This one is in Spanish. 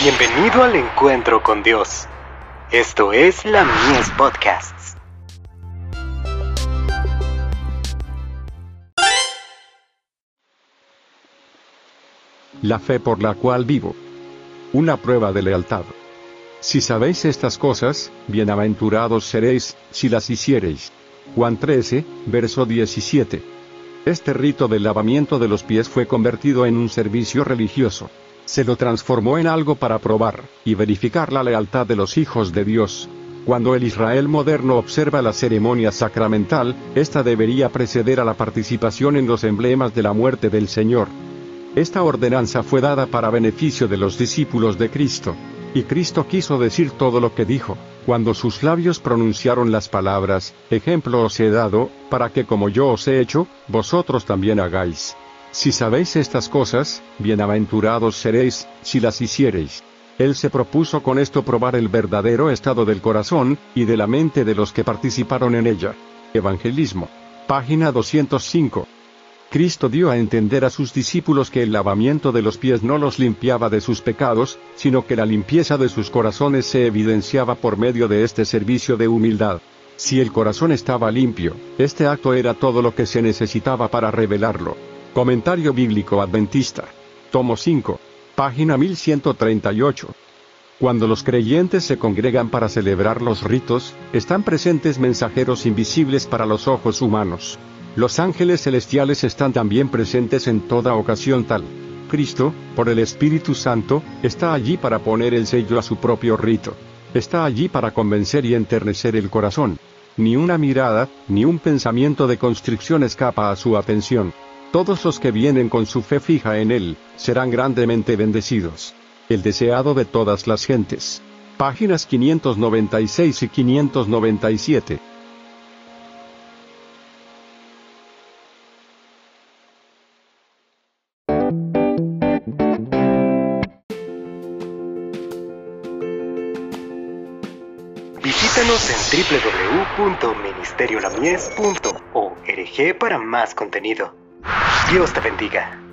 Bienvenido al encuentro con Dios. Esto es la Mies Podcasts. La fe por la cual vivo. Una prueba de lealtad. Si sabéis estas cosas, bienaventurados seréis, si las hiciereis. Juan 13, verso 17. Este rito del lavamiento de los pies fue convertido en un servicio religioso se lo transformó en algo para probar y verificar la lealtad de los hijos de Dios. Cuando el Israel moderno observa la ceremonia sacramental, esta debería preceder a la participación en los emblemas de la muerte del Señor. Esta ordenanza fue dada para beneficio de los discípulos de Cristo. Y Cristo quiso decir todo lo que dijo, cuando sus labios pronunciaron las palabras, ejemplo os he dado, para que como yo os he hecho, vosotros también hagáis. Si sabéis estas cosas, bienaventurados seréis, si las hiciereis. Él se propuso con esto probar el verdadero estado del corazón, y de la mente de los que participaron en ella. Evangelismo. Página 205. Cristo dio a entender a sus discípulos que el lavamiento de los pies no los limpiaba de sus pecados, sino que la limpieza de sus corazones se evidenciaba por medio de este servicio de humildad. Si el corazón estaba limpio, este acto era todo lo que se necesitaba para revelarlo. Comentario Bíblico Adventista. Tomo 5. Página 1138. Cuando los creyentes se congregan para celebrar los ritos, están presentes mensajeros invisibles para los ojos humanos. Los ángeles celestiales están también presentes en toda ocasión tal. Cristo, por el Espíritu Santo, está allí para poner el sello a su propio rito. Está allí para convencer y enternecer el corazón. Ni una mirada, ni un pensamiento de constricción escapa a su atención. Todos los que vienen con su fe fija en Él, serán grandemente bendecidos. El deseado de todas las gentes. Páginas 596 y 597. Visítanos en www.ministeriolamies.org para más contenido. Dios te bendiga.